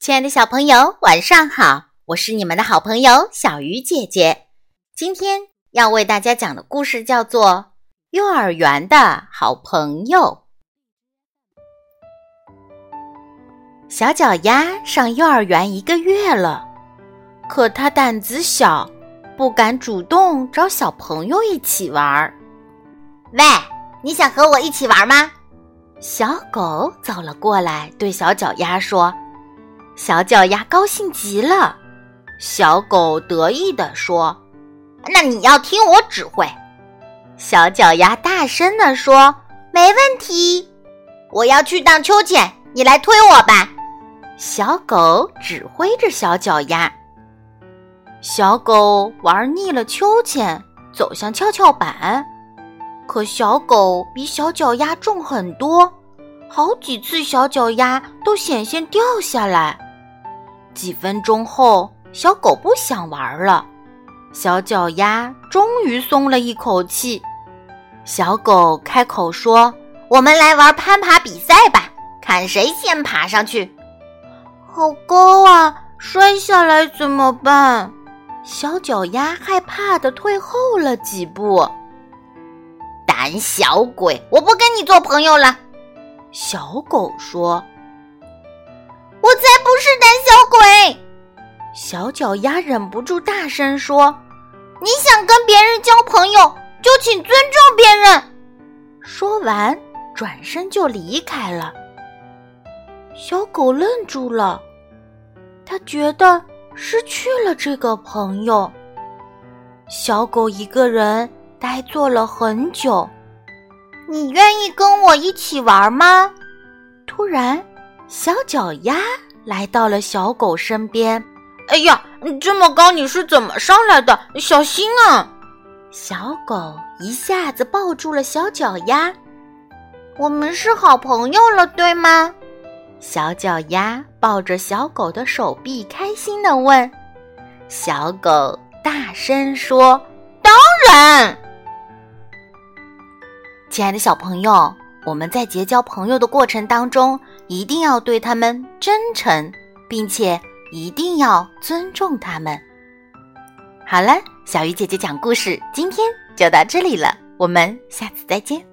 亲爱的小朋友，晚上好！我是你们的好朋友小鱼姐姐。今天要为大家讲的故事叫做《幼儿园的好朋友》。小脚丫上幼儿园一个月了，可它胆子小，不敢主动找小朋友一起玩儿。喂，你想和我一起玩吗？小狗走了过来，对小脚丫说。小脚丫高兴极了，小狗得意地说：“那你要听我指挥。”小脚丫大声地说：“没问题，我要去荡秋千，你来推我吧。”小狗指挥着小脚丫。小狗玩腻了秋千，走向跷跷板，可小狗比小脚丫重很多，好几次小脚丫都险些掉下来。几分钟后，小狗不想玩了，小脚丫终于松了一口气。小狗开口说：“我们来玩攀爬比赛吧，看谁先爬上去。”好高啊，摔下来怎么办？小脚丫害怕的退后了几步。胆小鬼，我不跟你做朋友了。小狗说。小脚丫忍不住大声说：“你想跟别人交朋友，就请尊重别人。”说完，转身就离开了。小狗愣住了，他觉得失去了这个朋友。小狗一个人呆坐了很久。你愿意跟我一起玩吗？突然。小脚丫来到了小狗身边。哎呀，这么高，你是怎么上来的？小心啊！小狗一下子抱住了小脚丫。我们是好朋友了，对吗？小脚丫抱着小狗的手臂，开心的问。小狗大声说：“当然！”亲爱的小朋友。我们在结交朋友的过程当中，一定要对他们真诚，并且一定要尊重他们。好了，小鱼姐姐讲故事，今天就到这里了，我们下次再见。